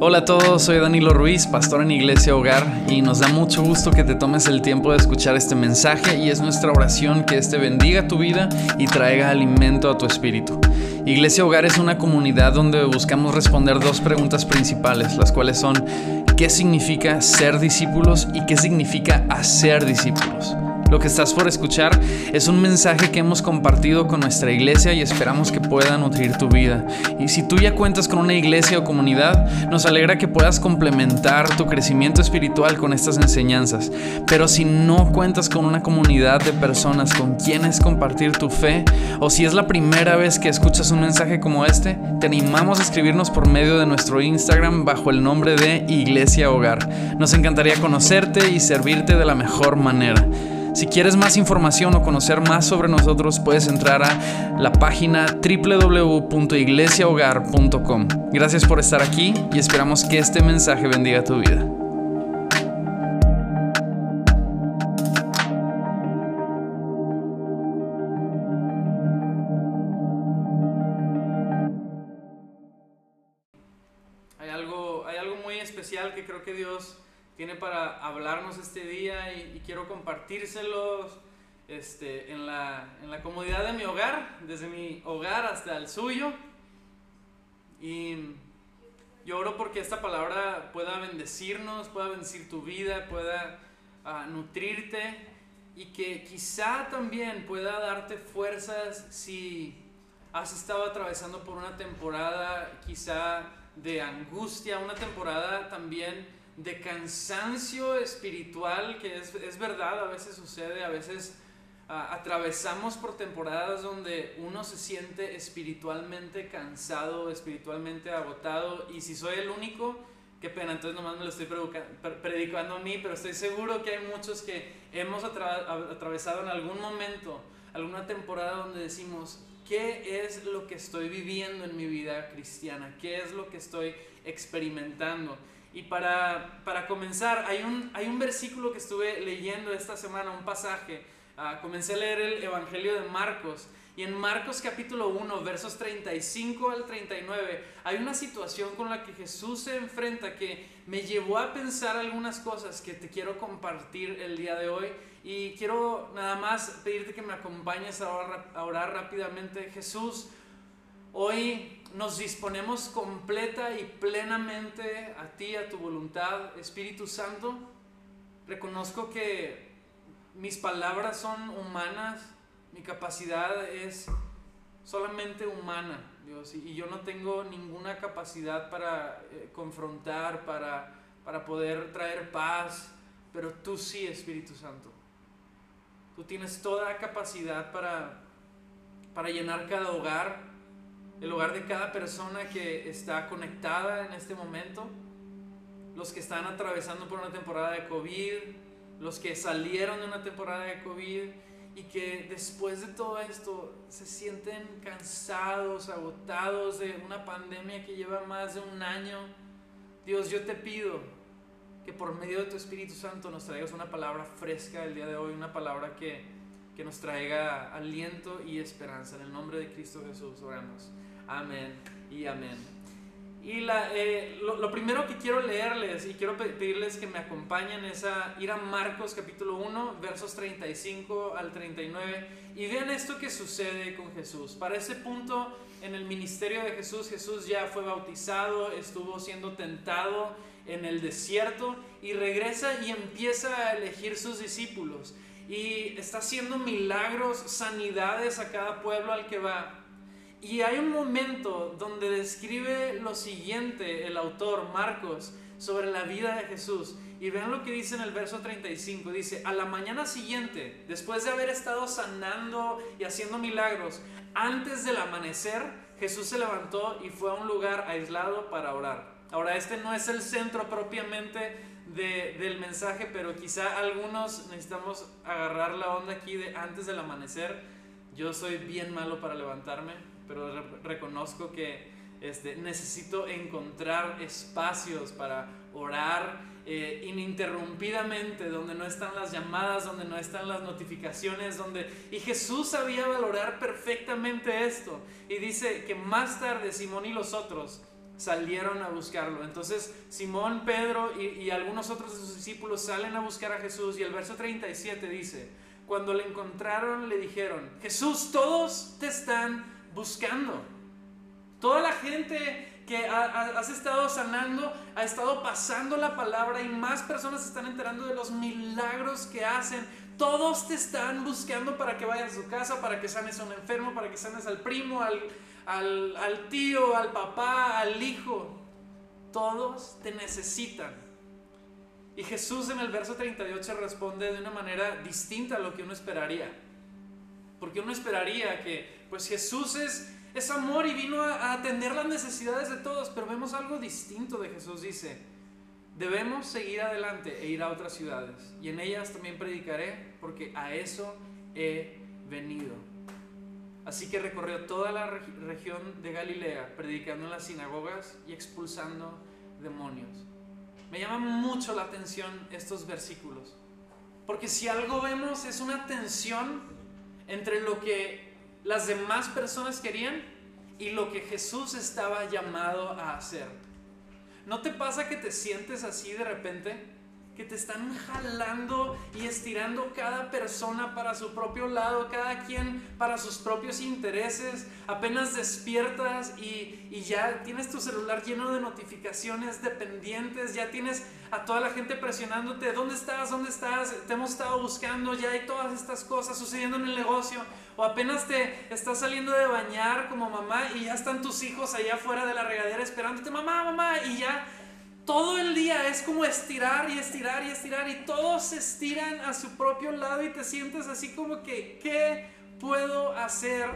Hola a todos, soy Danilo Ruiz, pastor en Iglesia Hogar, y nos da mucho gusto que te tomes el tiempo de escuchar este mensaje y es nuestra oración que este bendiga tu vida y traiga alimento a tu espíritu. Iglesia Hogar es una comunidad donde buscamos responder dos preguntas principales, las cuales son ¿qué significa ser discípulos y qué significa hacer discípulos? Lo que estás por escuchar es un mensaje que hemos compartido con nuestra iglesia y esperamos que pueda nutrir tu vida. Y si tú ya cuentas con una iglesia o comunidad, nos alegra que puedas complementar tu crecimiento espiritual con estas enseñanzas. Pero si no cuentas con una comunidad de personas con quienes compartir tu fe, o si es la primera vez que escuchas un mensaje como este, te animamos a escribirnos por medio de nuestro Instagram bajo el nombre de Iglesia Hogar. Nos encantaría conocerte y servirte de la mejor manera. Si quieres más información o conocer más sobre nosotros, puedes entrar a la página www.iglesiahogar.com. Gracias por estar aquí y esperamos que este mensaje bendiga tu vida. Hay algo, hay algo muy especial que creo que Dios tiene para hablarnos este día y, quiero compartírselos este, en, la, en la comodidad de mi hogar, desde mi hogar hasta el suyo. Y yo oro porque esta palabra pueda bendecirnos, pueda bendecir tu vida, pueda ah, nutrirte y que quizá también pueda darte fuerzas si has estado atravesando por una temporada quizá de angustia, una temporada también de cansancio espiritual, que es, es, verdad, a veces sucede, a veces uh, atravesamos por temporadas donde uno se siente espiritualmente cansado, espiritualmente agotado, y si soy el único, qué pena, entonces nomás me lo estoy predicando a mí, pero estoy seguro que hay muchos que hemos atra atravesado en algún momento, alguna temporada donde decimos, ¿qué es lo que estoy viviendo en mi vida cristiana? ¿Qué es lo que estoy experimentando? Y para, para comenzar, hay un, hay un versículo que estuve leyendo esta semana, un pasaje. Uh, comencé a leer el Evangelio de Marcos. Y en Marcos capítulo 1, versos 35 al 39, hay una situación con la que Jesús se enfrenta que me llevó a pensar algunas cosas que te quiero compartir el día de hoy. Y quiero nada más pedirte que me acompañes a orar, a orar rápidamente. Jesús, hoy nos disponemos completa y plenamente a ti, a tu voluntad, Espíritu Santo. Reconozco que mis palabras son humanas, mi capacidad es solamente humana, Dios, y yo no tengo ninguna capacidad para eh, confrontar, para, para poder traer paz, pero tú sí, Espíritu Santo. Tú tienes toda capacidad para, para llenar cada hogar, el hogar de cada persona que está conectada en este momento, los que están atravesando por una temporada de COVID, los que salieron de una temporada de COVID y que después de todo esto se sienten cansados, agotados de una pandemia que lleva más de un año. Dios, yo te pido que por medio de tu Espíritu Santo nos traigas una palabra fresca el día de hoy, una palabra que, que nos traiga aliento y esperanza. En el nombre de Cristo Jesús oramos. Amén y amén. Y la, eh, lo, primero que quiero leerles y quiero pedirles que me acompañen es a ir a Marcos capítulo 1, versos 35 al 39 y vean esto que sucede con Jesús. Para ese punto en el ministerio de Jesús, Jesús ya fue bautizado, estuvo siendo tentado en el desierto y regresa y empieza a elegir sus discípulos y está haciendo milagros, sanidades a cada pueblo al que va. Y hay un momento donde describe lo siguiente el autor Marcos sobre la vida de Jesús. Y vean lo que dice en el verso 35. Dice, a la mañana siguiente, después de haber estado sanando y haciendo milagros, antes del amanecer, Jesús se levantó y fue a un lugar aislado para orar. Ahora, este no es el centro propiamente del mensaje, pero quizá algunos necesitamos agarrar la onda aquí de antes del amanecer. Yo soy bien malo para levantarme, pero reconozco que este, necesito encontrar espacios para orar eh, ininterrumpidamente, donde no están las llamadas, donde no están las notificaciones, donde... Y Jesús sabía valorar perfectamente esto. Y dice que más tarde Simón y los otros salieron a buscarlo. Entonces Simón, Pedro y, y, algunos otros de sus discípulos salen a buscar a Jesús y el verso 37 dice, cuando le encontraron le dijeron, Jesús, todos te están buscando. Toda la gente que has estado sanando, ha estado pasando la palabra y más personas se están enterando de los milagros que hacen. Todos te están buscando para que vayas a su casa, para que sanes a un enfermo, para que sanes al primo, al, al, al tío, al papá, al hijo. Todos te necesitan. Y Jesús en el verso 38 responde de una manera distinta a lo que uno esperaría. Porque uno esperaría que, pues Jesús es amor y vino a, atender las necesidades de todos, pero vemos algo distinto de Jesús. Dice, debemos seguir adelante e ir a otras ciudades, y en ellas también predicaré, porque a eso he venido. Así que recorrió toda la región de Galilea, predicando en las sinagogas y expulsando demonios. Me llama mucho la atención estos versículos, porque si algo vemos es una tensión entre lo que las demás personas querían y lo que Jesús estaba llamado a hacer. ¿No te pasa que te sientes así de repente? Que te están jalando y estirando cada persona para su propio lado, cada quien para sus propios intereses. Apenas despiertas y, y, ya tienes tu celular lleno de notificaciones dependientes, ya tienes a toda la gente presionándote, ¿dónde estás? ¿Dónde estás? Te hemos estado buscando, ya hay todas estas cosas sucediendo en el negocio. O apenas te estás saliendo de bañar como mamá y ya están tus hijos allá afuera de la regadera esperándote, mamá, mamá, y ya todo el día es como estirar y estirar y estirar y todos se estiran a su propio lado y te sientes así como que, ¿qué puedo hacer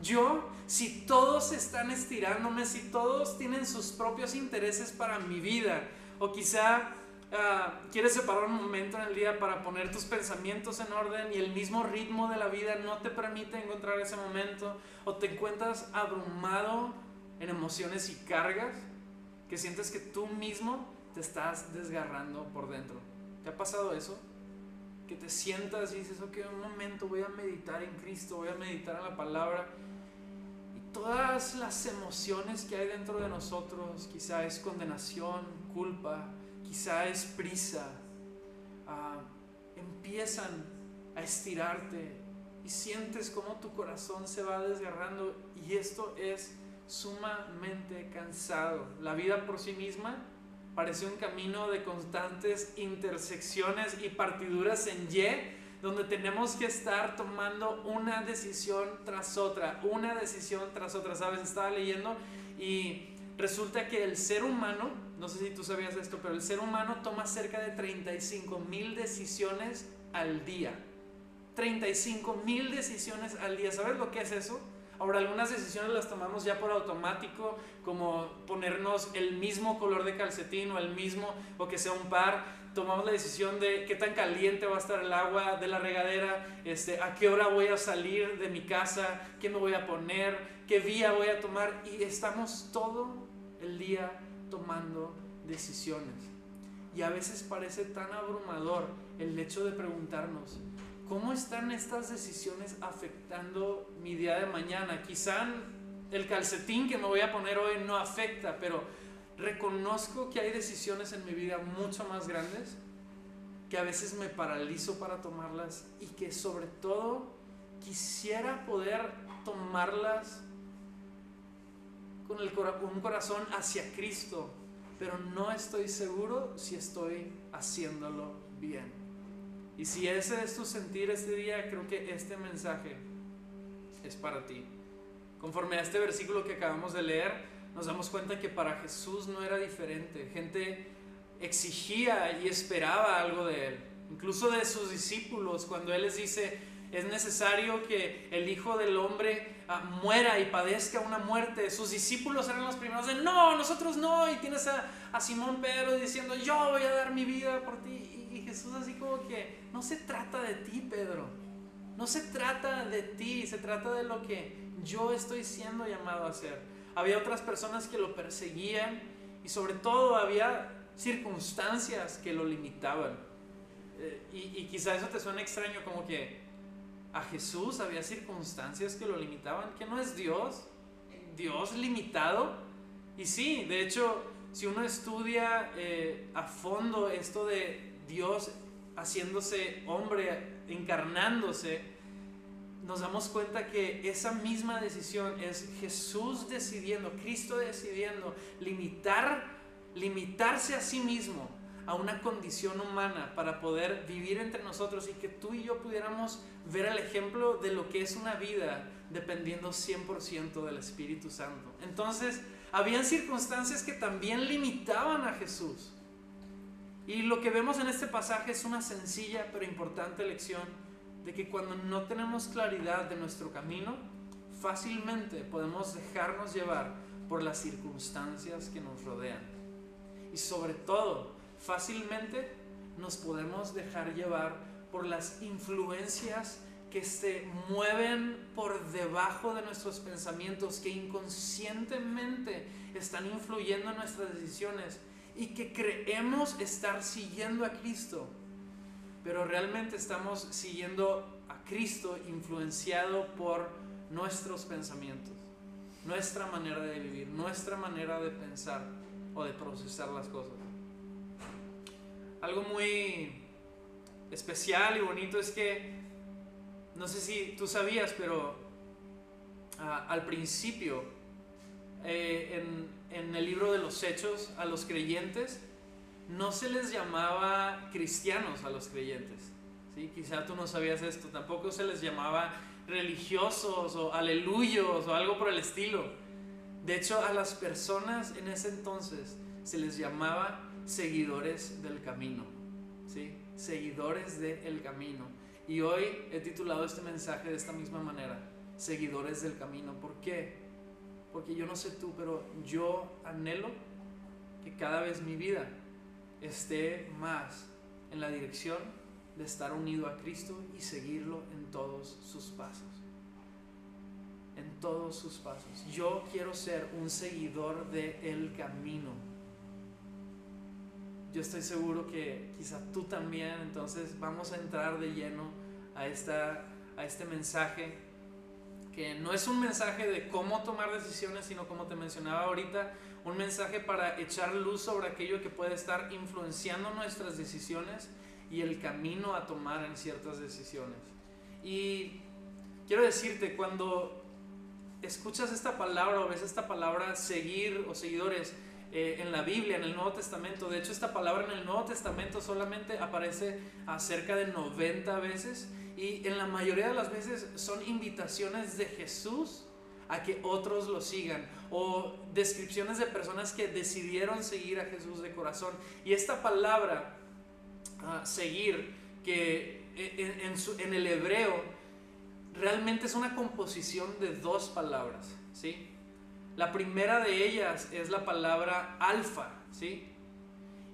yo si todos están estirándome, si todos tienen sus propios intereses para mi vida? O quizá ah, quieres separar un momento en el día para poner tus pensamientos en orden y el mismo ritmo de la vida no te permite encontrar ese momento o te encuentras abrumado en emociones y cargas que sientes que tú mismo te estás desgarrando por dentro. ¿Te ha pasado eso? Que te sientas y dices, ok, un momento, voy a meditar en Cristo, voy a meditar en la palabra. Y todas las emociones que hay dentro de nosotros, quizá es condenación, culpa, quizá es prisa, ah, empiezan a estirarte y sientes como tu corazón se va desgarrando y esto es sumamente cansado. La vida por sí misma parece un camino de constantes intersecciones y partiduras en Y, donde tenemos que estar tomando una decisión tras otra, una decisión tras otra. ¿Sabes? Estaba leyendo y resulta que el ser humano, no sé si tú sabías esto, pero el ser humano toma cerca de 35 mil decisiones al día. 35 mil decisiones al día. ¿Sabes lo que es eso? Ahora, algunas decisiones las tomamos ya por automático, como ponernos el mismo color de calcetín o el mismo, o que sea un par. Tomamos la decisión de qué tan caliente va a estar el agua de la regadera, este, a qué hora voy a salir de mi casa, qué me voy a poner, qué vía voy a tomar. Y estamos todo el día tomando decisiones. Y a veces parece tan abrumador el hecho de preguntarnos, ¿Cómo están estas decisiones afectando mi día de mañana? Quizá el calcetín que me voy a poner hoy no afecta, pero reconozco que hay decisiones en mi vida mucho más grandes que a veces me paralizo para tomarlas y que sobre todo quisiera poder tomarlas con un corazón hacia Cristo, pero no estoy seguro si estoy haciéndolo bien. Y si ese es tu sentir este día, creo que este mensaje es para ti. Conforme a este versículo que acabamos de leer, nos damos cuenta que para Jesús no era diferente. Gente exigía y esperaba algo de Él. Incluso de sus discípulos, cuando Él les dice, es necesario que el Hijo del Hombre ah, muera y padezca una muerte. Sus discípulos eran los primeros de, no, nosotros no. Y tienes a, a Simón Pedro diciendo, yo voy a dar mi vida por ti. Jesús así como que, no se trata de ti, Pedro. No se trata de ti, se trata de lo que yo estoy siendo llamado a hacer. Había otras personas que lo perseguían y sobre todo había circunstancias que lo limitaban. Eh, y, y quizá eso te suena extraño como que a Jesús había circunstancias que lo limitaban, que no es Dios, Dios limitado. Y sí, de hecho, si uno estudia eh, a fondo esto de Dios haciéndose hombre, encarnándose, nos damos cuenta que esa misma decisión es Jesús decidiendo, Cristo decidiendo limitar, limitarse a sí mismo a una condición humana para poder vivir entre nosotros y que tú y yo pudiéramos ver el ejemplo de lo que es una vida dependiendo 100% del Espíritu Santo. Entonces, habían circunstancias que también limitaban a Jesús. Y lo que vemos en este pasaje es una sencilla pero importante lección de que cuando no tenemos claridad de nuestro camino, fácilmente podemos dejarnos llevar por las circunstancias que nos rodean. Y sobre todo, fácilmente nos podemos dejar llevar por las influencias que se mueven por debajo de nuestros pensamientos, que inconscientemente están influyendo en nuestras decisiones y que creemos estar siguiendo a Cristo, pero realmente estamos siguiendo a Cristo influenciado por nuestros pensamientos, nuestra manera de vivir, nuestra manera de pensar o de procesar las cosas. Algo muy especial y bonito es que, no sé si tú sabías, pero ah, al principio, eh, en, en, el libro de los Hechos, a los creyentes, no se les llamaba cristianos a los creyentes. ¿sí? Quizá tú no sabías esto, tampoco se les llamaba religiosos o aleluyos o algo por el estilo. De hecho, a las personas en ese entonces se les llamaba seguidores del camino. ¿sí? Seguidores del camino. Y hoy he titulado este mensaje de esta misma manera, seguidores del camino. ¿Por qué? Porque yo no sé tú, pero yo anhelo que cada vez mi vida esté más en la dirección de estar unido a Cristo y seguirlo en todos sus pasos. En todos sus pasos. Yo quiero ser un seguidor del el camino yo estoy seguro que quizá tú también, entonces vamos a entrar de lleno a, esta, a este mensaje, que no es un mensaje de cómo tomar decisiones, sino como te mencionaba ahorita, un mensaje para echar luz sobre aquello que puede estar influenciando nuestras decisiones y el camino a tomar en ciertas decisiones. Y quiero decirte, cuando escuchas esta palabra o ves esta palabra seguir o seguidores, eh, en la Biblia, en el Nuevo Testamento. De hecho, esta palabra en el Nuevo Testamento solamente aparece a cerca de 90 veces y en la mayoría de las veces son invitaciones de Jesús a que otros lo sigan o descripciones de personas que decidieron seguir a Jesús de corazón. Y esta palabra, ah, seguir, que eh, en, en el hebreo realmente es una composición de dos palabras, ¿sí? La primera de ellas es la palabra alfa, ¿sí?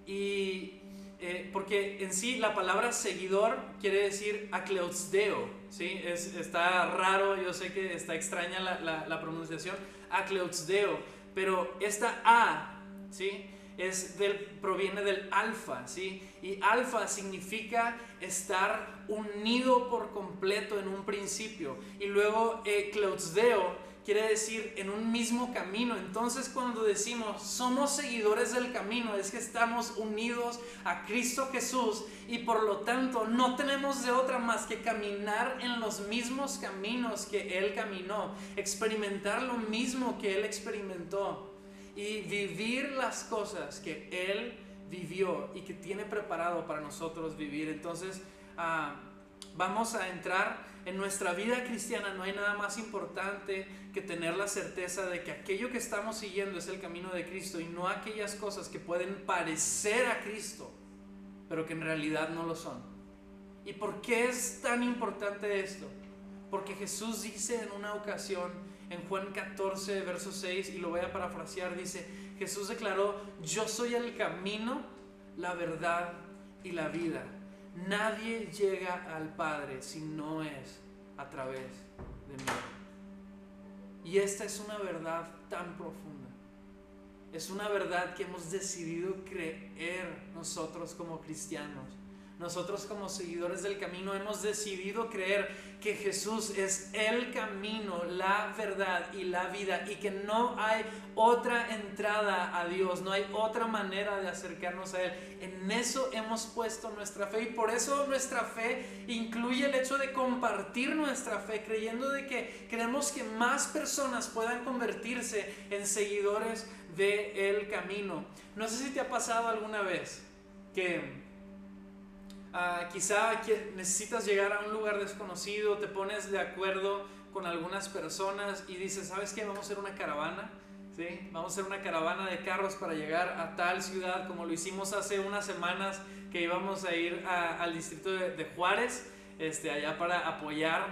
Y eh, porque en sí la palabra seguidor quiere decir acleotsdeo, ¿sí? Es, está raro, yo sé que está extraña la, la, pronunciación, acleotsdeo, pero esta A, ¿sí? Es del, proviene del alfa, ¿sí? Y alfa significa estar unido por completo en un principio. Y luego eh, quiere decir en un mismo camino. Entonces cuando decimos somos seguidores del camino, es que estamos unidos a Cristo Jesús y por lo tanto no tenemos de otra más que caminar en los mismos caminos que Él caminó, experimentar lo mismo que Él experimentó y vivir las cosas que Él vivió y que tiene preparado para nosotros vivir. Entonces ah, vamos a entrar en nuestra vida cristiana no hay nada más importante que tener la certeza de que aquello que estamos siguiendo es el camino de Cristo y no aquellas cosas que pueden parecer a Cristo, pero que en realidad no lo son. ¿Y por qué es tan importante esto? Porque Jesús dice en una ocasión, en Juan 14, verso 6, y lo voy a parafrasear, dice, Jesús declaró, yo soy el camino, la verdad y la vida. Nadie llega al Padre si no es a través de mí. Y esta es una verdad tan profunda. Es una verdad que hemos decidido creer nosotros como cristianos. Nosotros como seguidores del camino hemos decidido creer que Jesús es el camino, la verdad y la vida y que no hay otra entrada a Dios, no hay otra manera de acercarnos a Él. En eso hemos puesto nuestra fe y por eso nuestra fe incluye el hecho de compartir nuestra fe, creyendo de que queremos que más personas puedan convertirse en seguidores del camino. No sé si te ha pasado alguna vez que Ah, quizá necesitas llegar a un lugar desconocido, te pones de acuerdo con algunas personas y dices, ¿sabes qué? Vamos a hacer una caravana. ¿Sí? Vamos a hacer una caravana de carros para llegar a tal ciudad, como lo hicimos hace unas semanas que íbamos a ir al distrito de, Juárez, este, allá para apoyar.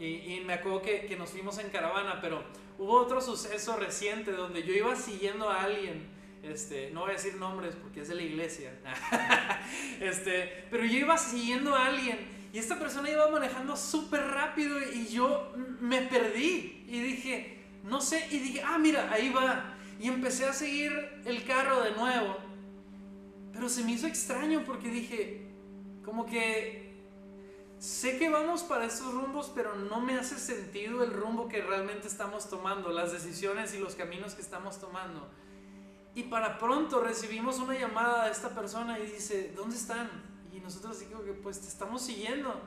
y, me acuerdo que, que, nos fuimos en caravana, pero hubo otro suceso reciente donde yo iba siguiendo a alguien este, no voy a decir nombres porque es de la iglesia. este, pero yo iba siguiendo a alguien y esta persona iba manejando súper rápido y yo me perdí y dije, no sé, y dije, ah, mira, ahí va. Y empecé a seguir el carro de nuevo. Pero se me hizo extraño porque dije, como que sé que vamos para esos rumbos, pero no me hace sentido el rumbo que realmente estamos tomando, las decisiones y los caminos que estamos tomando. Y para pronto recibimos una llamada de esta persona y dice, ¿dónde están? Y nosotros digo que pues te estamos siguiendo.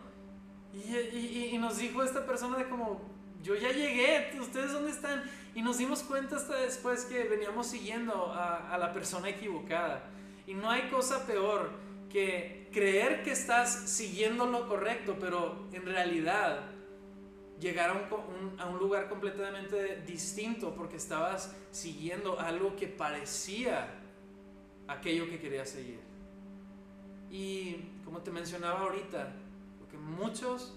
Y, nos dijo esta persona de como, yo ya llegué, ¿ustedes dónde están? Y nos dimos cuenta hasta después que veníamos siguiendo a, a la persona equivocada. Y no hay cosa peor que creer que estás siguiendo lo correcto, pero en realidad llegar a un, lugar completamente distinto porque estabas siguiendo algo que parecía aquello que querías seguir. Y como te mencionaba ahorita, porque muchos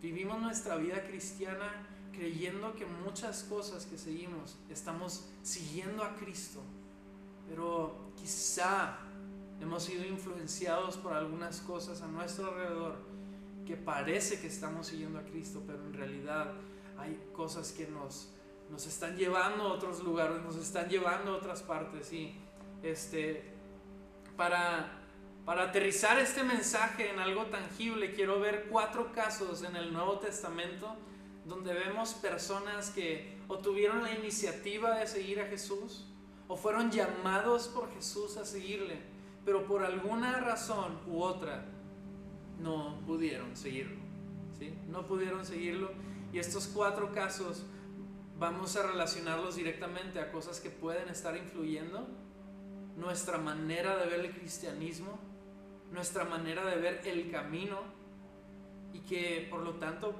vivimos nuestra vida cristiana creyendo que muchas cosas que seguimos estamos siguiendo a Cristo, pero quizá hemos sido influenciados por algunas cosas a nuestro alrededor que parece que estamos siguiendo a Cristo, pero en realidad hay cosas que nos, nos están llevando a otros lugares, nos están llevando a otras partes. Y este, para, para aterrizar este mensaje en algo tangible, quiero ver cuatro casos en el Nuevo Testamento donde vemos personas que o tuvieron la iniciativa de seguir a Jesús o fueron llamados por Jesús a seguirle, pero por alguna razón u otra no pudieron seguirlo. ¿sí? No pudieron seguirlo. Y estos cuatro casos vamos a relacionarlos directamente a cosas que pueden estar influyendo nuestra manera de ver el cristianismo, nuestra manera de ver el camino y que por lo tanto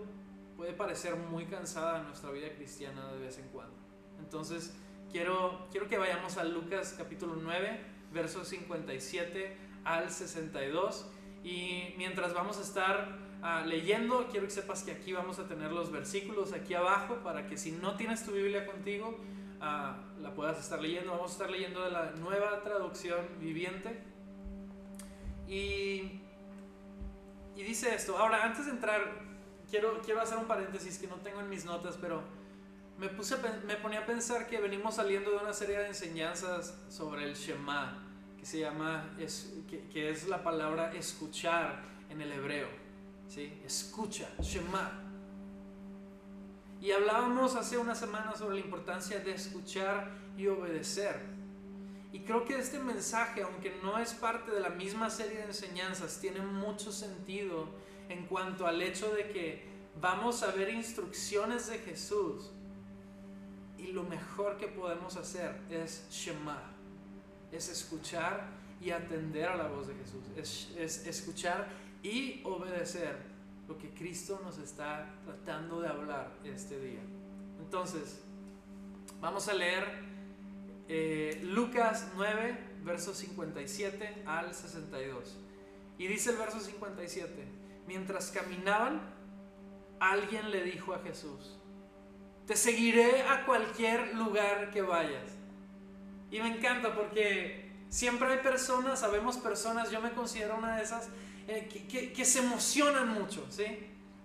puede parecer muy cansada nuestra vida cristiana de vez en cuando. Entonces, quiero, quiero que vayamos a Lucas capítulo 9, versos 57 al 62 y mientras vamos a estar ah, leyendo, quiero que sepas que aquí vamos a tener los versículos aquí abajo para que si no tienes tu Biblia contigo, ah, la puedas estar leyendo. Vamos a estar leyendo de la nueva traducción viviente. Y, y dice esto. Ahora, antes de entrar, quiero, quiero hacer un paréntesis que no tengo en mis notas, pero me, puse, me ponía a pensar que venimos saliendo de una serie de enseñanzas sobre el Shema que se llama, es, que, es la palabra escuchar en el hebreo. ¿sí? Escucha, Shema. Y hablábamos hace una semana sobre la importancia de escuchar y obedecer. Y creo que este mensaje, aunque no es parte de la misma serie de enseñanzas, tiene mucho sentido en cuanto al hecho de que vamos a ver instrucciones de Jesús y lo mejor que podemos hacer es Shema es escuchar y atender a la voz de Jesús, es, escuchar y obedecer lo que Cristo nos está tratando de hablar este día. Entonces, vamos a leer eh, Lucas 9, versos 57 al 62. Y dice el verso 57, mientras caminaban, alguien le dijo a Jesús, te seguiré a cualquier lugar que vayas. Y me encanta porque siempre hay personas, sabemos personas, yo me considero una de esas, eh, que, se emocionan mucho, ¿sí?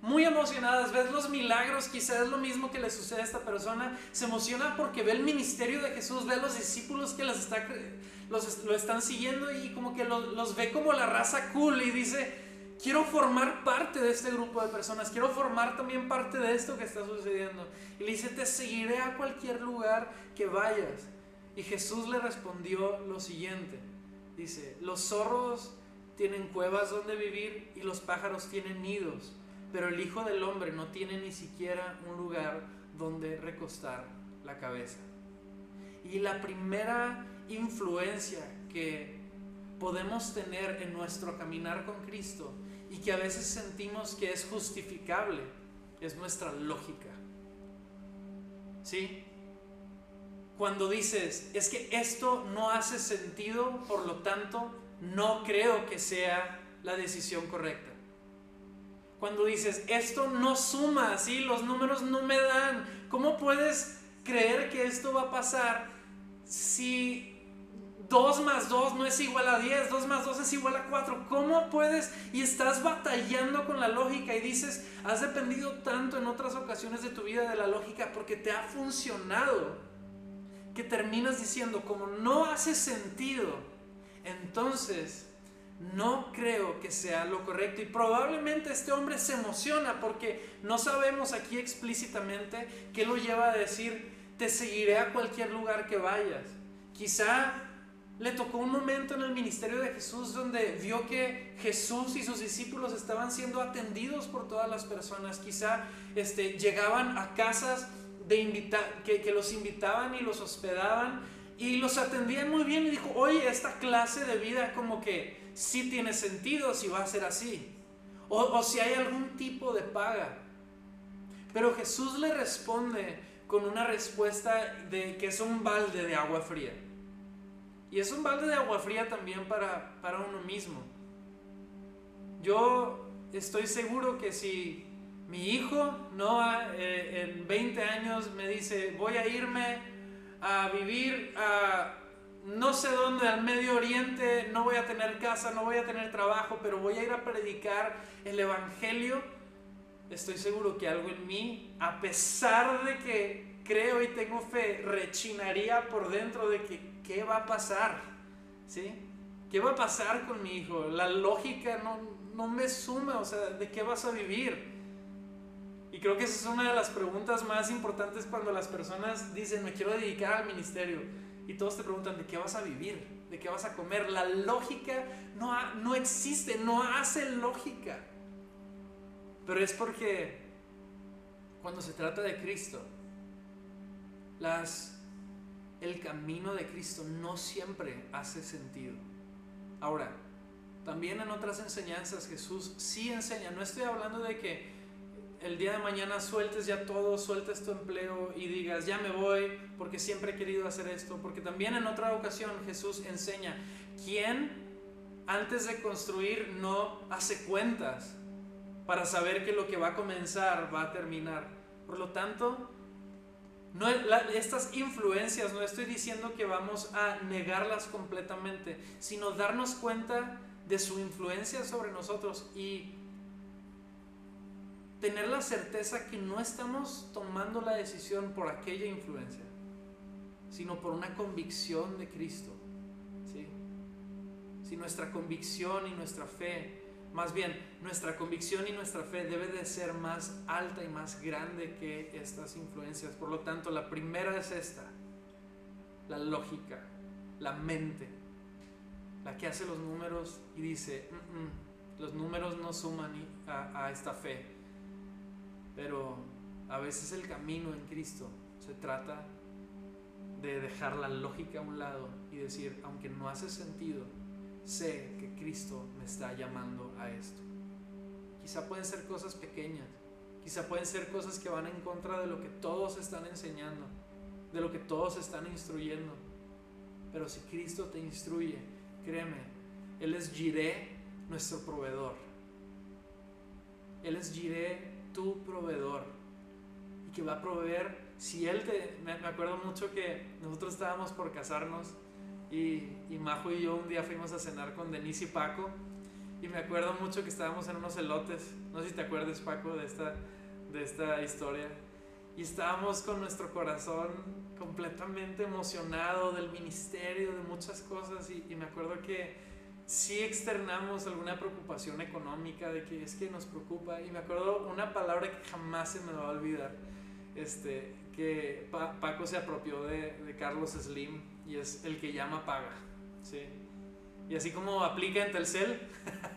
muy emocionadas, ves los milagros, quizás es lo mismo que le sucede a esta persona, se emociona porque ve el ministerio de Jesús, ve a los discípulos que las está, los, lo están siguiendo y como que los, los ve como la raza cool y dice, quiero formar parte de este grupo de personas, quiero formar también parte de esto que está sucediendo. Y le dice, te seguiré a cualquier lugar que vayas. Y Jesús le respondió lo siguiente, dice, los zorros tienen cuevas donde vivir y los pájaros tienen nidos pero el Hijo del Hombre no tiene ni siquiera un lugar donde recostar la cabeza. Y la primera influencia que podemos tener en nuestro caminar con Cristo y que a veces sentimos que es justificable es nuestra lógica. ¿Sí? Cuando dices, es que esto no hace sentido, por lo tanto, no creo que sea la decisión correcta. Cuando dices, esto no suma, así los números no me dan. ¿Cómo puedes creer que esto va a pasar si 2 más 2 no es igual a 10, 2 más 2 es igual a 4. ¿Cómo puedes? Y estás batallando con la lógica y dices, has dependido tanto en otras ocasiones de tu vida de la lógica porque te ha funcionado, que terminas diciendo, como no hace sentido, entonces no creo que sea lo correcto. Y probablemente este hombre se emociona porque no sabemos aquí explícitamente qué lo lleva a decir, te seguiré a cualquier lugar que vayas. Quizá le tocó un momento en el ministerio de Jesús donde vio que Jesús y sus discípulos estaban siendo atendidos por todas las personas. Quizá este, llegaban a casas de que, que los invitaban y los hospedaban y los atendían muy bien y dijo, oye, esta clase de vida como que si tiene sentido si va a ser así. O, si hay algún tipo de paga. Pero Jesús le responde con una respuesta de que es un balde de agua fría. Y es un balde de agua fría también para, para uno mismo. Yo estoy seguro que si mi hijo Noah eh, en 20 años me dice voy a irme a vivir a no sé dónde, al Medio Oriente, no voy a tener casa, no voy a tener trabajo, pero voy a ir a predicar el Evangelio, estoy seguro que algo en mí, a pesar de que creo y tengo fe, rechinaría por dentro de que qué va a pasar, ¿sí? ¿Qué va a pasar con mi hijo? La lógica no, no me suma, o sea, ¿de qué vas a vivir? Y creo que esa es una de las preguntas más importantes cuando las personas dicen, me quiero dedicar al ministerio y todos te preguntan de qué vas a vivir, de qué vas a comer. La lógica no, no existe, no hace lógica. Pero es porque cuando se trata de Cristo, las, el camino de Cristo no siempre hace sentido. Ahora, también en otras enseñanzas Jesús sí enseña, no estoy hablando de que el día de mañana sueltes ya todo, sueltes tu empleo y digas, ya me voy porque siempre he querido hacer esto. Porque también en otra ocasión Jesús enseña, ¿quién antes de construir no hace cuentas para saber que lo que va a comenzar va a terminar? Por lo tanto, estas influencias, no estoy diciendo que vamos a negarlas completamente, sino darnos cuenta de su influencia sobre nosotros y tener la certeza que no estamos tomando la decisión por aquella influencia, sino por una convicción de Cristo. ¿sí? Si nuestra convicción y nuestra fe, más bien nuestra convicción y nuestra fe debe de ser más alta y más grande que estas influencias. Por lo tanto, la primera es esta, la lógica, la mente, la que hace los números y dice, mm, mm, los números no suman a esta fe pero a veces el camino en Cristo se trata de dejar la lógica a un lado y decir, aunque no hace sentido, sé que Cristo me está llamando a esto. Quizá pueden ser cosas pequeñas, quizá pueden ser cosas que van en contra de lo que todos están enseñando, de lo que todos están instruyendo. Pero si Cristo te instruye, créeme, Él es Jiré, nuestro proveedor. Él es Jiré, tu proveedor y que va a proveer si Él te... Me, acuerdo mucho que nosotros estábamos por casarnos y, y, Majo y yo un día fuimos a cenar con Denise y Paco Y me acuerdo mucho que estábamos en unos elotes. No sé si te acuerdas, Paco, de esta, de esta historia. Y estábamos con nuestro corazón completamente emocionado del ministerio, de muchas cosas. Y, y me acuerdo que sí externamos alguna preocupación económica, de que es que nos preocupa. Y me acuerdo una palabra que jamás se me va a olvidar, este, que Paco se apropió de, de, Carlos Slim y es el que llama paga. ¿sí? Y así como aplica en Telcel,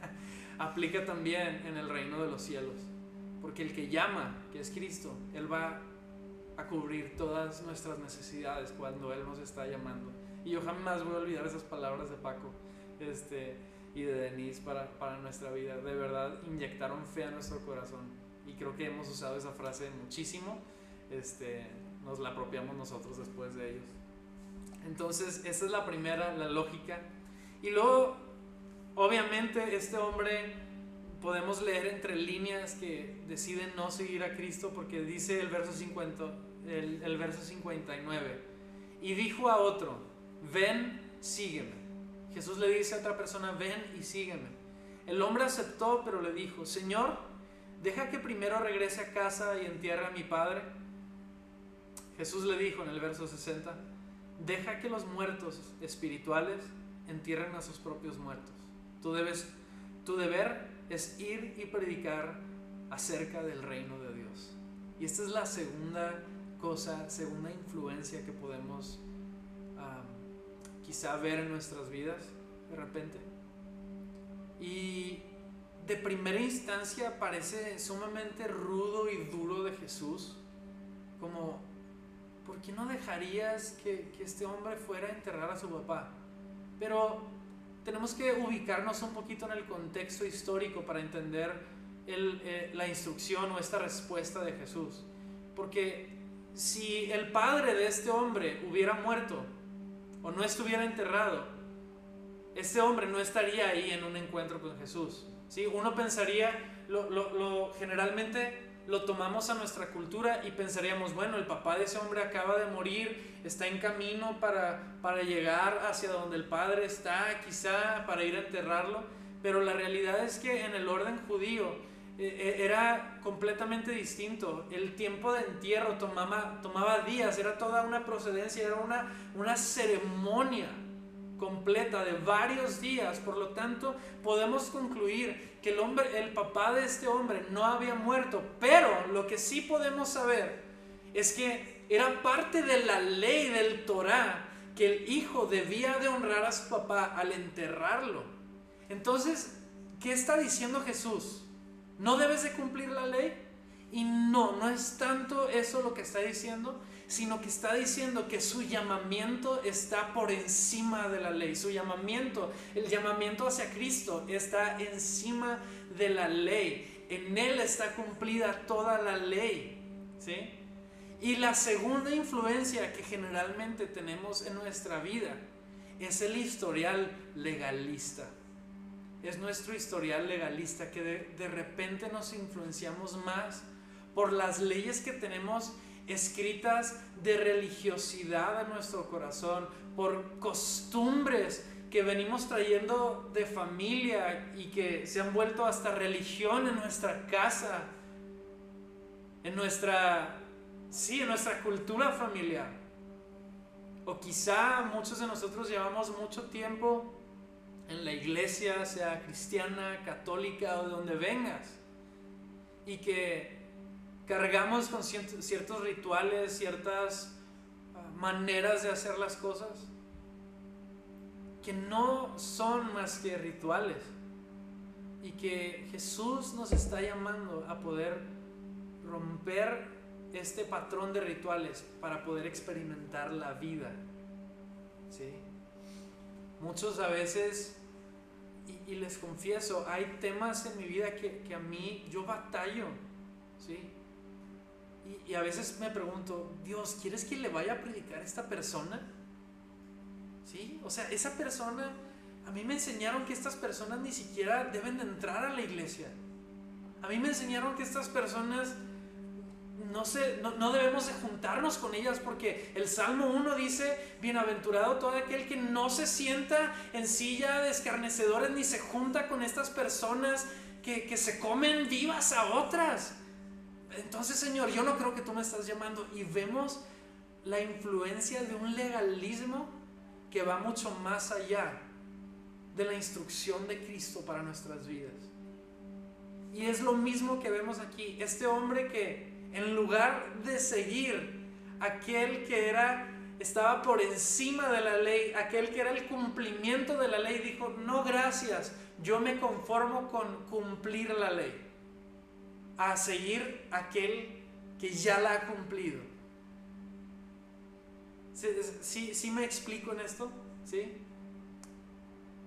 aplica también en el reino de los cielos. Porque el que llama, que es Cristo, Él va a cubrir todas nuestras necesidades cuando Él nos está llamando. Y yo jamás voy a olvidar esas palabras de Paco este, y de Denise para, para nuestra vida. De verdad, inyectaron fe a nuestro corazón. Y creo que hemos usado esa frase muchísimo. Este, nos la apropiamos nosotros después de ellos. Entonces, esa es la primera, la lógica. Y luego, obviamente, este hombre, podemos leer entre líneas que decide no seguir a Cristo porque dice el verso, 50, el, el verso 59, y dijo a otro, ven, sígueme. Jesús le dice a otra persona, ven y sígueme. El hombre aceptó, pero le dijo, Señor, deja que primero regrese a casa y entierre a mi padre. Jesús le dijo en el verso 60, deja que los muertos espirituales entierren a sus propios muertos. Tú debes, tu deber es ir y predicar acerca del reino de Dios. Y esta es la segunda cosa, segunda influencia que podemos quizá ver en nuestras vidas de repente. Y de primera instancia parece sumamente rudo y duro de Jesús, como, ¿por qué no dejarías que, que este hombre fuera a enterrar a su papá? Pero tenemos que ubicarnos un poquito en el contexto histórico para entender eh, la instrucción o esta respuesta de Jesús. Porque si el padre de este hombre hubiera muerto, o no estuviera enterrado, este hombre no estaría ahí en un encuentro con Jesús. ¿sí? Uno pensaría, lo, lo, generalmente lo tomamos a nuestra cultura y pensaríamos, bueno, el papá de ese hombre acaba de morir, está en camino para, para llegar hacia donde el padre está, quizá para ir a enterrarlo, pero la realidad es que en el orden judío, era completamente distinto. El tiempo de entierro tomaba, tomaba días, era toda una procedencia, era una, una ceremonia completa de varios días. Por lo tanto, podemos concluir que el hombre, el papá de este hombre no había muerto, pero lo que sí podemos saber es que era parte de la ley del Torah que el hijo debía de honrar a su papá al enterrarlo. Entonces, ¿qué está diciendo Jesús? ¿No debes de cumplir la ley? Y no, no es tanto eso lo que está diciendo, sino que está diciendo que su llamamiento está por encima de la ley. Su llamamiento, el llamamiento hacia Cristo está encima de la ley. En Él está cumplida toda la ley. ¿sí? Y la segunda influencia que generalmente tenemos en nuestra vida es el historial legalista es nuestro historial legalista, que de, repente nos influenciamos más por las leyes que tenemos escritas de religiosidad a nuestro corazón, por costumbres que venimos trayendo de familia y que se han vuelto hasta religión en nuestra casa, en nuestra, sí, en nuestra cultura familiar. O quizá muchos de nosotros llevamos mucho tiempo en la iglesia, sea cristiana, católica o de donde vengas, y que cargamos con ciertos rituales, ciertas ah, maneras de hacer las cosas, que no son más que rituales, y que Jesús nos está llamando a poder romper este patrón de rituales para poder experimentar la vida. Muchos a veces y, les confieso, hay temas en mi vida que, que a mí yo batallo, ¿sí? Y, a veces me pregunto, Dios, ¿quieres que le vaya a predicar a esta persona? ¿Sí? O sea, esa persona, a mí me enseñaron que estas personas ni siquiera deben de entrar a la iglesia. A mí me enseñaron que estas personas no, no, se, no, debemos de juntarnos con ellas porque el Salmo 1 dice, bienaventurado todo aquel que no se sienta en silla de escarnecedores ni se junta con estas personas que, que se comen vivas a otras. Entonces, Señor, yo no creo que tú me estás llamando y vemos la influencia de un legalismo que va mucho más allá de la instrucción de Cristo para nuestras vidas. Y es lo mismo que vemos aquí. Este hombre que en lugar de seguir aquel que era estaba por encima de la ley, aquel que era el cumplimiento de la ley, dijo, "No, gracias. Yo me conformo con cumplir la ley." A seguir aquel que ya la ha cumplido. ¿Sí, sí me explico en esto? ¿Sí?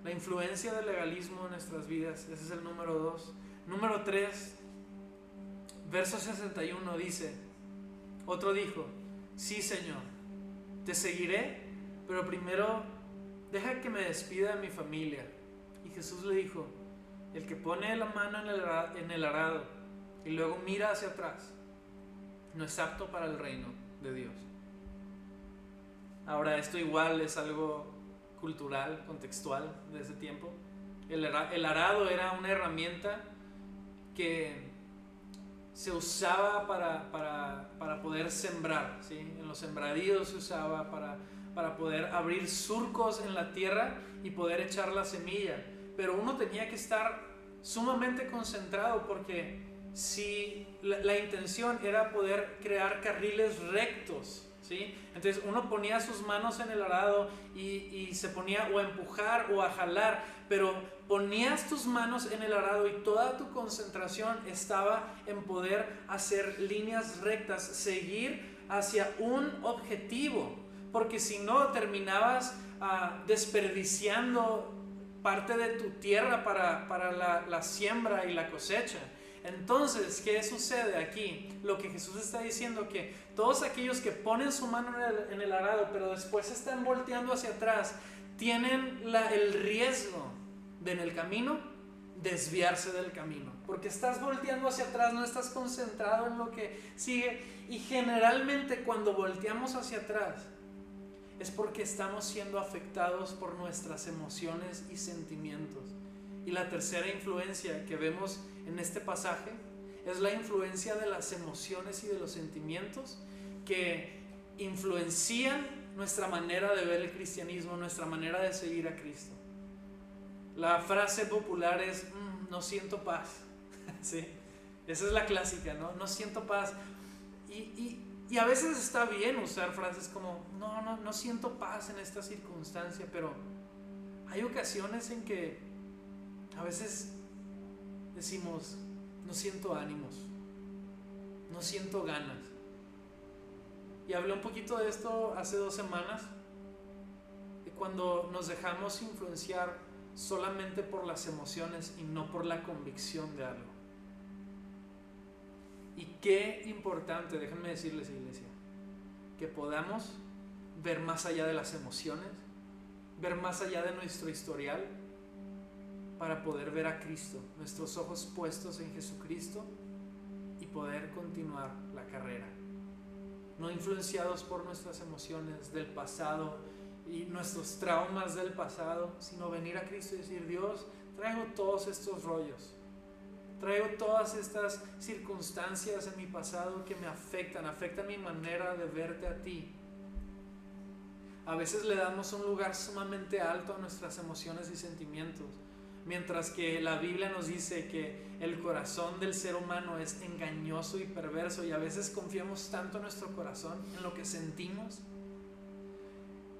La influencia del legalismo en nuestras vidas, ese es el número dos. Número 3, verso 61 dice, otro dijo, sí Señor, te seguiré, pero primero deja que me despida de mi familia. Y Jesús le dijo, el que pone la mano en el arado y luego mira hacia atrás, no es apto para el reino de Dios. Ahora, esto igual es algo cultural, contextual de ese tiempo. El, arado era una herramienta que se usaba para, para, poder sembrar, ¿sí? en los sembradíos se usaba para, para poder abrir surcos en la tierra y poder echar la semilla. Pero uno tenía que estar sumamente concentrado porque si la, la intención era poder crear carriles rectos, ¿sí? Entonces uno ponía sus manos en el arado y, y, se ponía o a empujar o a jalar, pero ponías tus manos en el arado y toda tu concentración estaba en poder hacer líneas rectas, seguir hacia un objetivo, porque si no terminabas ah, desperdiciando parte de tu tierra para, para la, siembra y la cosecha. Entonces, ¿qué sucede aquí? Lo que Jesús está diciendo que todos aquellos que ponen su mano en el, arado, pero después están volteando hacia atrás, tienen el riesgo de en el camino desviarse del camino. Porque estás volteando hacia atrás, no estás concentrado en lo que sigue. Y generalmente cuando volteamos hacia atrás es porque estamos siendo afectados por nuestras emociones y sentimientos. Y la tercera influencia que vemos en este pasaje es la influencia de las emociones y de los sentimientos que influencian nuestra manera de ver el cristianismo, nuestra manera de seguir a Cristo. La frase popular es, mm, no siento paz. ¿Sí? Esa es la clásica, ¿no? No siento paz. Y, y, a veces está bien usar frases como, no, no, no siento paz en esta circunstancia, pero hay ocasiones en que a veces decimos, no siento ánimos, no siento ganas. Y hablé un poquito de esto hace dos semanas, de cuando nos dejamos influenciar solamente por las emociones y no por la convicción de algo. Y qué importante, déjenme decirles, iglesia, que podamos ver más allá de las emociones, ver más allá de nuestro historial, para poder ver a Cristo, nuestros ojos puestos en Jesucristo y poder continuar la carrera. No influenciados por nuestras emociones del pasado y nuestros traumas del pasado, sino venir a Cristo y decir, Dios, traigo todos estos rollos, traigo todas estas circunstancias en mi pasado que me afectan, afectan mi manera de verte a ti. A veces le damos un lugar sumamente alto a nuestras emociones y sentimientos Mientras que la Biblia nos dice que el corazón del ser humano es engañoso y perverso y a veces confiamos tanto en nuestro corazón, en lo que sentimos,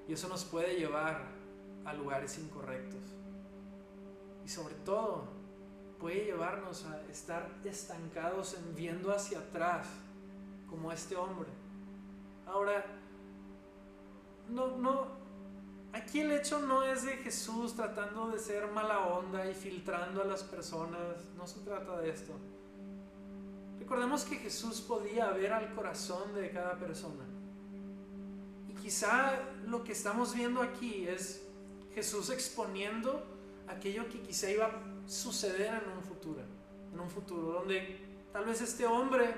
y eso nos puede llevar a lugares incorrectos. Y sobre todo, puede llevarnos a estar estancados en viendo hacia atrás, como este hombre. Ahora, no, no, Aquí el hecho no es de Jesús tratando de ser mala onda y filtrando a las personas, no se trata de esto. Recordemos que Jesús podía ver al corazón de cada persona. Quizá lo que estamos viendo aquí es Jesús exponiendo aquello que quizá iba a suceder en un futuro, en un futuro donde tal vez este hombre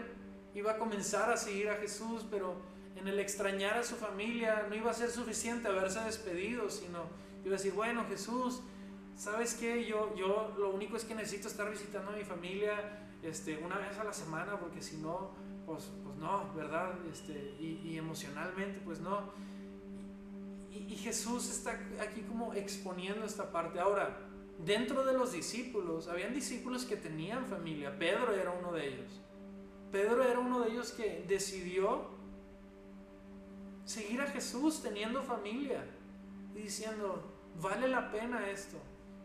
iba a comenzar a seguir a Jesús, pero en el extrañar a su familia no iba a ser suficiente haberse despedido, sino iba a decir, bueno Jesús, ¿sabes qué? Yo, yo lo único es que necesito estar visitando a mi familia este, una vez a la semana, porque si no, pues, pues no, ¿verdad? Este, y, emocionalmente, pues no. Y, y Jesús está aquí como exponiendo esta parte. Ahora, dentro de los discípulos, habían discípulos que tenían familia. Pedro era uno de ellos. Pedro era uno de ellos que decidió seguir a Jesús teniendo familia y diciendo, vale la pena esto.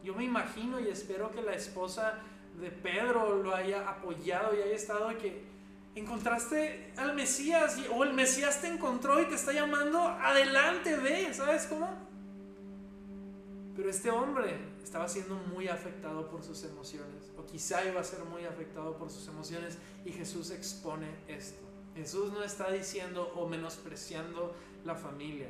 Yo me imagino y espero que la esposa de Pedro lo haya apoyado y haya estado que encontraste al Mesías o el Mesías te encontró y te está llamando, adelante, ve, ¿sabes cómo? Pero este hombre estaba siendo muy afectado por sus emociones, o quizá iba a ser muy afectado por sus emociones, y Jesús expone esto. Jesús no está diciendo o menospreciando la familia,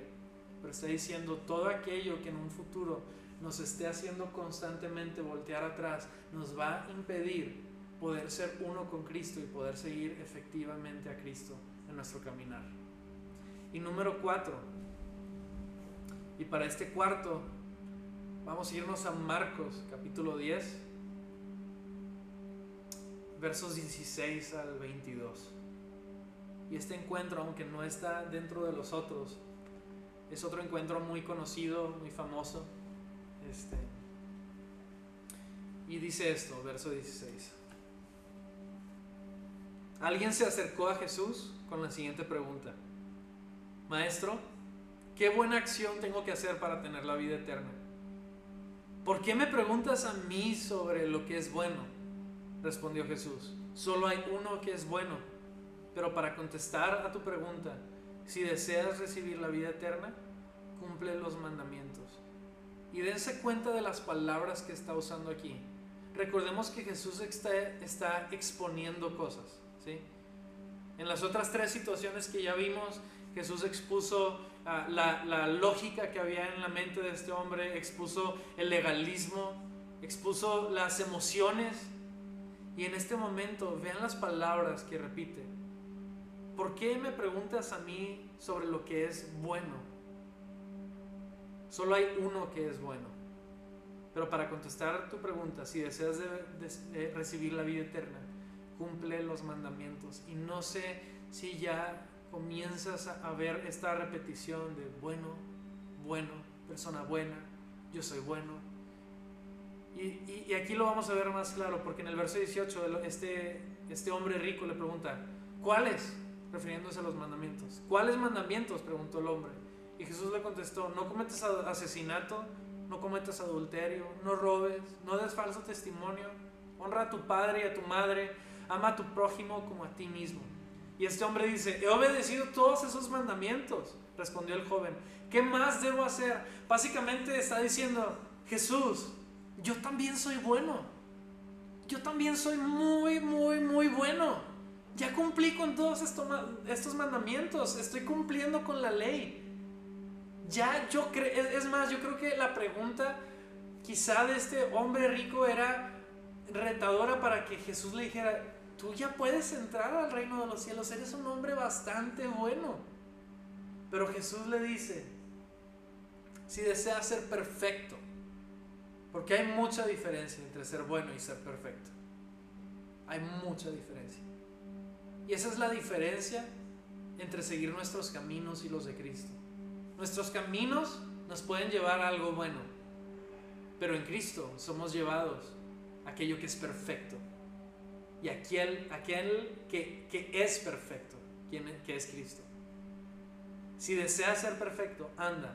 pero está diciendo todo aquello que en un futuro nos esté haciendo constantemente voltear atrás, nos va a impedir poder ser uno con Cristo y poder seguir efectivamente a Cristo en nuestro caminar. Y número cuatro, y para este cuarto Vamos a irnos a Marcos capítulo 10, versos 16 al 22. Y este encuentro, aunque no está dentro de los otros, es otro encuentro muy conocido, muy famoso. Este, y dice esto, verso 16. Alguien se acercó a Jesús con la siguiente pregunta. Maestro, ¿qué buena acción tengo que hacer para tener la vida eterna? ¿Por qué me preguntas a mí sobre lo que es bueno? Respondió Jesús. Solo hay uno que es bueno. Pero para contestar a tu pregunta, si deseas recibir la vida eterna, cumple los mandamientos. Y dense cuenta de las palabras que está usando aquí. Recordemos que Jesús está, está exponiendo cosas. ¿Sí? En las otras tres situaciones que ya vimos, Jesús expuso Ah, la, lógica que había en la mente de este hombre, expuso el legalismo, expuso las emociones. Y en este momento, vean las palabras que repite. ¿Por qué me preguntas a mí sobre lo que es bueno? Solo hay uno que es bueno. Pero para contestar tu pregunta, si deseas recibir la vida eterna, cumple los mandamientos. Y no sé si ya comienzas a ver esta repetición de bueno, bueno, persona buena, yo soy bueno. Y, aquí lo vamos a ver más claro, porque en el verso 18 este, este hombre rico le pregunta, ¿cuáles? Refiriéndose a los mandamientos. ¿Cuáles mandamientos? preguntó el hombre. Y Jesús le contestó, no cometas asesinato, no cometas adulterio, no robes, no des falso testimonio, honra a tu padre y a tu madre, ama a tu prójimo como a ti mismo. Y este hombre dice, he obedecido todos esos mandamientos, respondió el joven. ¿Qué más debo hacer? Básicamente está diciendo, Jesús, yo también soy bueno. Yo también soy muy, muy, muy bueno. Ya cumplí con todos estos mandamientos. Estoy cumpliendo con la ley. Ya yo creo, es más, yo creo que la pregunta quizá de este hombre rico era retadora para que Jesús le dijera, tú ya puedes entrar al reino de los cielos, eres un hombre bastante bueno. Pero Jesús le dice, si deseas ser perfecto, porque hay mucha diferencia entre ser bueno y ser perfecto. Hay mucha diferencia. Y esa es la diferencia entre seguir nuestros caminos y los de Cristo. Nuestros caminos nos pueden llevar a algo bueno, pero en Cristo somos llevados a aquello que es perfecto, y aquel, aquel que, es perfecto, quien, que es Cristo. Si deseas ser perfecto, anda,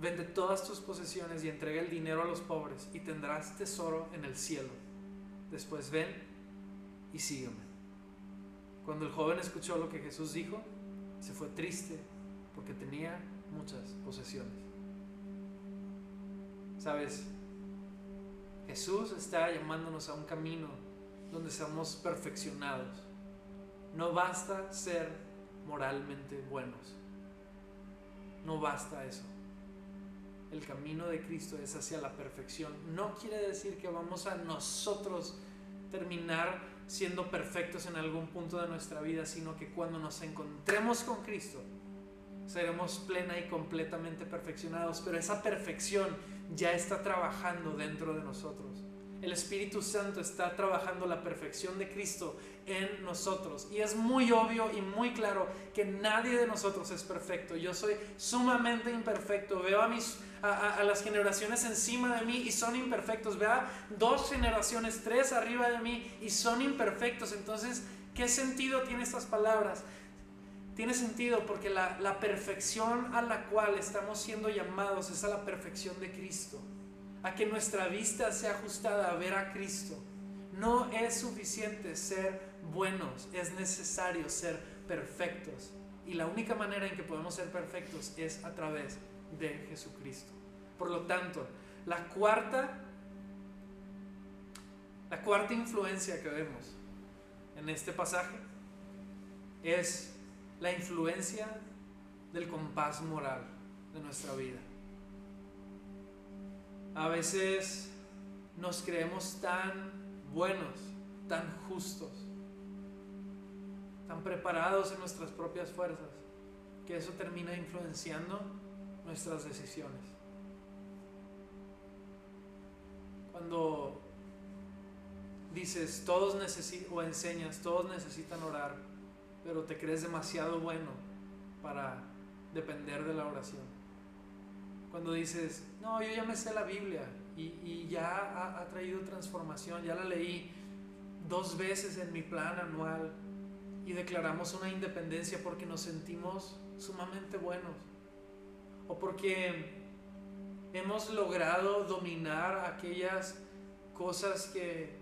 vende todas tus posesiones y entrega el dinero a los pobres y tendrás tesoro en el cielo. Después ven y sígueme. Cuando el joven escuchó lo que Jesús dijo, se fue triste porque tenía muchas posesiones. Sabes, Jesús está llamándonos a un camino donde seamos perfeccionados. No basta ser moralmente buenos. No basta eso. El camino de Cristo es hacia la perfección. No quiere decir que vamos a nosotros terminar siendo perfectos en algún punto de nuestra vida, sino que cuando nos encontremos con Cristo, seremos plena y completamente perfeccionados, pero esa perfección ya está trabajando dentro de nosotros. El Espíritu Santo está trabajando la perfección de Cristo en nosotros. Y es muy obvio y muy claro que nadie de nosotros es perfecto. Yo soy sumamente imperfecto. Veo a, mis, a, las generaciones encima de mí y son imperfectos. Veo a dos generaciones, tres arriba de mí y son imperfectos. Entonces, ¿qué sentido tiene estas palabras? Tiene sentido porque la, la perfección a la cual estamos siendo llamados es a la perfección de Cristo a que nuestra vista sea ajustada a ver a Cristo. No es suficiente ser buenos, es necesario ser perfectos. Y la única manera en que podemos ser perfectos es a través de Jesucristo. Por lo tanto, la cuarta, la cuarta influencia que vemos en este pasaje es la influencia del compás moral de nuestra vida. A veces nos creemos tan buenos, tan justos, tan preparados en nuestras propias fuerzas, que eso termina influenciando nuestras decisiones. Cuando dices, todos necesitan, o enseñas, todos necesitan orar, pero te crees demasiado bueno para depender de la oración cuando dices, no, yo ya me sé la Biblia y, ya ha, traído transformación, ya la leí dos veces en mi plan anual y declaramos una independencia porque nos sentimos sumamente buenos o porque hemos logrado dominar aquellas cosas que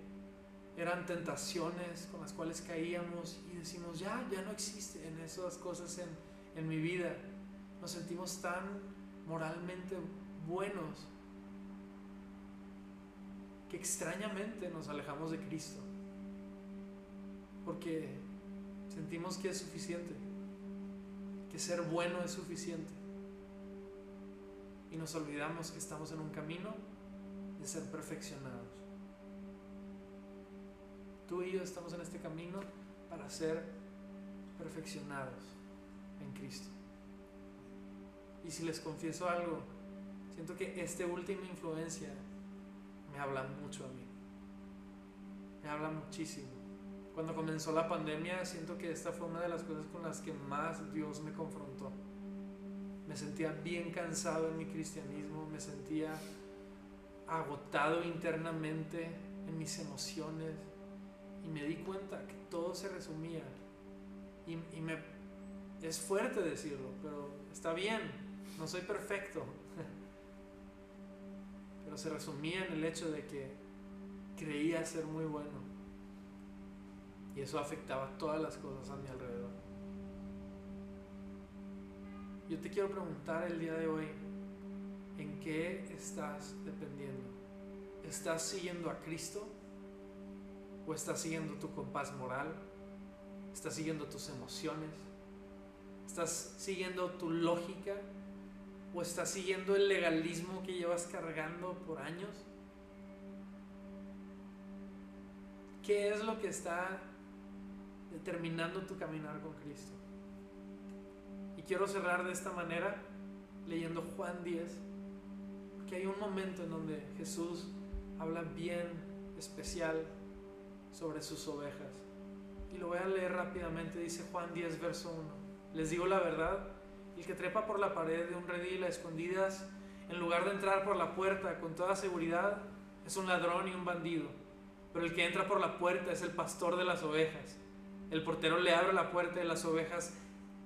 eran tentaciones con las cuales caíamos y decimos, ya, ya no existen esas cosas en, en mi vida. Nos sentimos tan moralmente buenos que extrañamente nos alejamos de Cristo porque sentimos que es suficiente, que ser bueno es suficiente y nos olvidamos que estamos en un camino de ser perfeccionados. Tú y yo estamos en este camino para ser perfeccionados en Cristo. Y si les confieso algo, siento que esta última influencia me habla mucho a mí. Me habla muchísimo. Cuando comenzó la pandemia, siento que esta fue una de las cosas con las que más Dios me confrontó. Me sentía bien cansado en mi cristianismo, me sentía agotado internamente en mis emociones y me di cuenta que todo se resumía y, y me es fuerte decirlo, pero está bien, no soy perfecto, pero se resumía en el hecho de que creía ser muy bueno. Y eso afectaba todas las cosas a mi alrededor. Yo te quiero preguntar el día de hoy, ¿en qué estás dependiendo? ¿Estás siguiendo a Cristo? ¿O estás siguiendo tu compás moral? ¿Estás siguiendo tus emociones? ¿Estás siguiendo tu lógica? ¿O estás siguiendo el legalismo que llevas cargando por años? ¿Qué es lo que está determinando tu caminar con Cristo? Y quiero cerrar de esta manera leyendo Juan 10, que hay un momento en donde Jesús habla bien especial sobre sus ovejas. Y lo voy a leer rápidamente, dice Juan 10, verso 1. Les digo la verdad, el que trepa por la pared de un redil a escondidas, en lugar de entrar por la puerta con toda seguridad, es un ladrón y un bandido. Pero el que entra por la puerta es el pastor de las ovejas. El portero le abre la puerta y las ovejas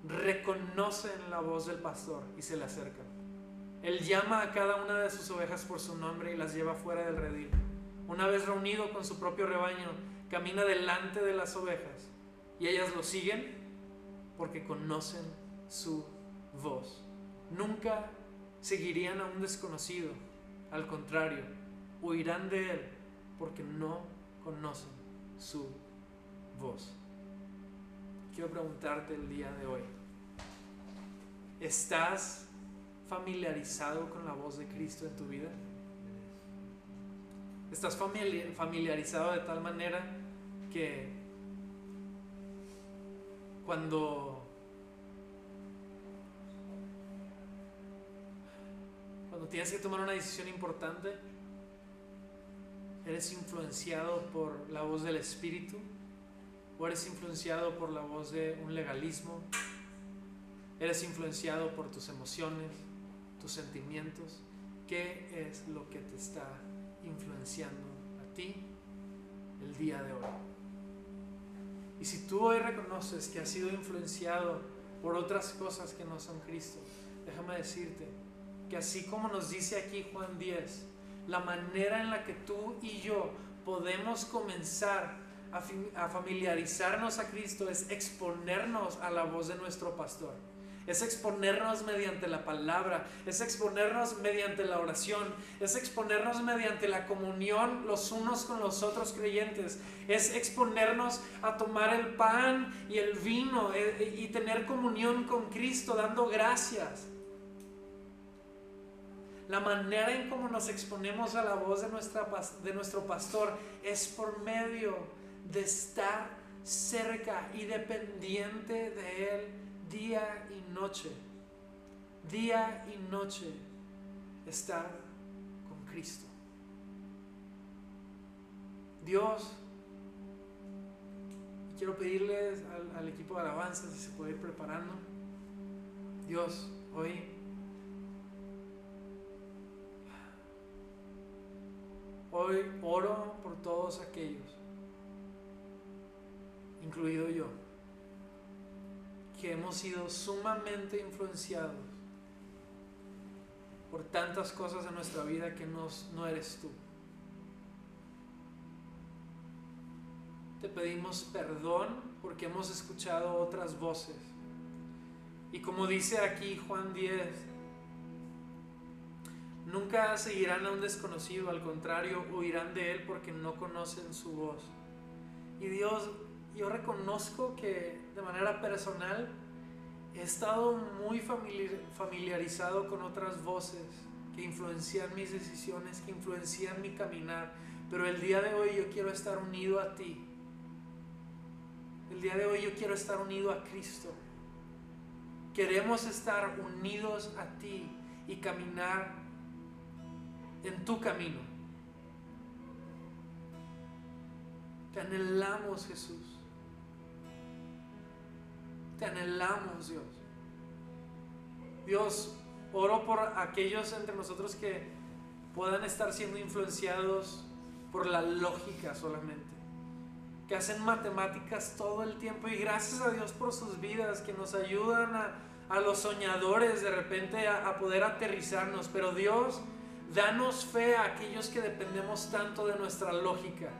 reconocen la voz del pastor y se le acercan. Él llama a cada una de sus ovejas por su nombre y las lleva fuera del redil. Una vez reunido con su propio rebaño, camina delante de las ovejas y ellas lo siguen porque conocen su voz. Nunca seguirían a un desconocido, al contrario, huirán de él porque no conocen su voz. Quiero preguntarte el día de hoy, ¿estás familiarizado con la voz de Cristo en tu vida? ¿Estás familiarizado de tal manera que cuando cuando tienes que tomar una decisión importante, eres influenciado por la voz del Espíritu o eres influenciado por la voz de un legalismo, eres influenciado por tus emociones, tus sentimientos. ¿Qué es lo que te está influenciando a ti el día de hoy? Y si tú hoy reconoces que has sido influenciado por otras cosas que no son Cristo, déjame decirte que así como nos dice aquí Juan 10, la manera en la que tú y yo podemos comenzar a, familiarizarnos a Cristo es exponernos a la voz de nuestro pastor. Es exponernos mediante la palabra, es exponernos mediante la oración, es exponernos mediante la comunión los unos con los otros creyentes, es exponernos a tomar el pan y el vino eh, y tener comunión con Cristo dando gracias la manera en cómo nos exponemos a la voz de, de nuestro pastor es por medio de estar cerca y dependiente de Él día y noche. Día y noche estar con Cristo. Dios, quiero pedirles al, al equipo de alabanza si se puede ir preparando. Dios, hoy Hoy oro por todos aquellos, incluido yo, que hemos sido sumamente influenciados por tantas cosas en nuestra vida que no eres tú. Te pedimos perdón porque hemos escuchado otras voces. Y como dice aquí Juan 10, Nunca seguirán a un desconocido, al contrario, huirán de él porque no conocen su voz. Y Dios, yo reconozco que de manera personal he estado muy familiarizado con otras voces que influencian mis decisiones, que influencian mi caminar, pero el día de hoy yo quiero estar unido a ti. El día de hoy yo quiero estar unido a Cristo. Queremos estar unidos a ti y caminar en tu camino. Te anhelamos, Jesús. Te anhelamos, Dios. Dios, oro por aquellos entre nosotros que puedan estar siendo influenciados por la lógica solamente, que hacen matemáticas todo el tiempo y gracias a Dios por sus vidas, que nos ayudan a, los soñadores de repente a, a poder aterrizarnos, pero Dios, Danos fe a aquellos que dependemos tanto de nuestra lógica.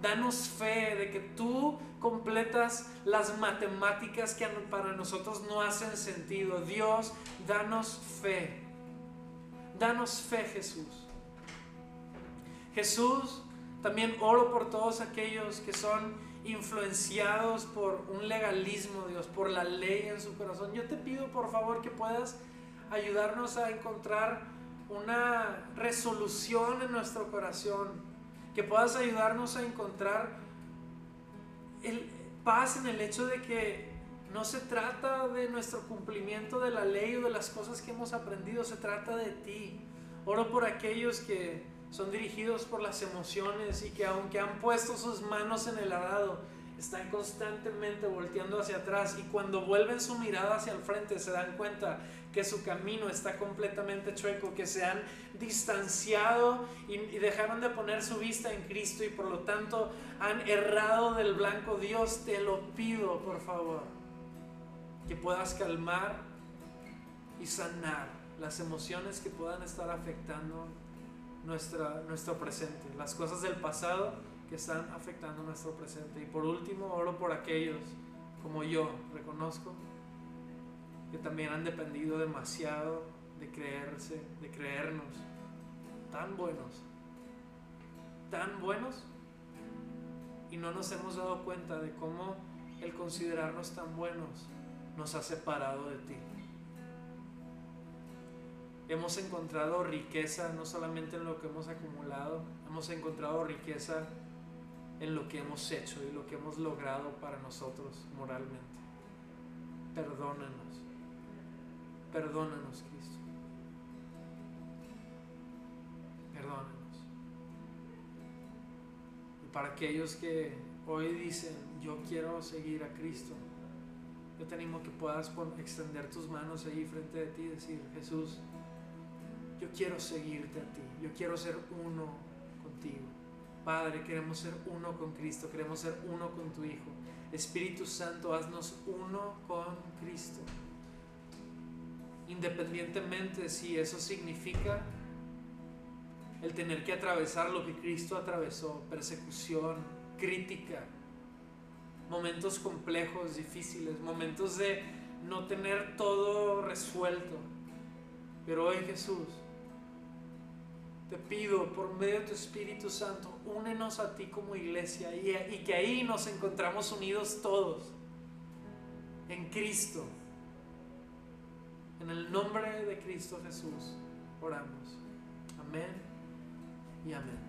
Danos fe de que tú completas las matemáticas que para nosotros no hacen sentido. Dios, danos fe. Danos fe, Jesús. Jesús, también oro por todos aquellos que son influenciados por un legalismo, Dios, por la ley en su corazón. Yo te pido, por favor, que puedas ayudarnos a encontrar una resolución en nuestro corazón, que puedas ayudarnos a encontrar el, paz en el hecho de que no se trata de nuestro cumplimiento de la ley o de las cosas que hemos aprendido, se trata de ti. Oro por aquellos que son dirigidos por las emociones y que aunque han puesto sus manos en el arado, están constantemente volteando hacia atrás y cuando vuelven su mirada hacia el frente se dan cuenta que su camino está completamente chueco, que se han distanciado y, dejaron de poner su vista en Cristo y por lo tanto han errado del blanco. Dios, te lo pido, por favor, que puedas calmar y sanar las emociones que puedan estar afectando nuestra, nuestro presente, las cosas del pasado que están afectando nuestro presente. Y por último, oro por aquellos como yo, reconozco que también han dependido demasiado de creerse, de creernos tan buenos, tan buenos, y no nos hemos dado cuenta de cómo el considerarnos tan buenos nos ha separado de ti. Hemos encontrado riqueza no solamente en lo que hemos acumulado, hemos encontrado riqueza en lo que hemos hecho y lo que hemos logrado para nosotros moralmente. Perdónanos. Perdónanos, Cristo. Perdónanos. Y para aquellos que hoy dicen, yo quiero seguir a Cristo, yo te animo que puedas extender tus manos ahí frente de ti y decir, Jesús, yo quiero seguirte a ti, yo quiero ser uno contigo. Padre, queremos ser uno con Cristo, queremos ser uno con tu Hijo. Espíritu Santo, haznos uno con Cristo. Independientemente si eso significa el tener que atravesar lo que Cristo atravesó, persecución, crítica, momentos complejos, difíciles, momentos de no tener todo resuelto. Pero hoy Jesús, te pido por medio de tu Espíritu Santo, únenos a ti como iglesia y, y que ahí nos encontramos unidos todos en Cristo. En el nombre de Cristo Jesús oramos. Amén y amén.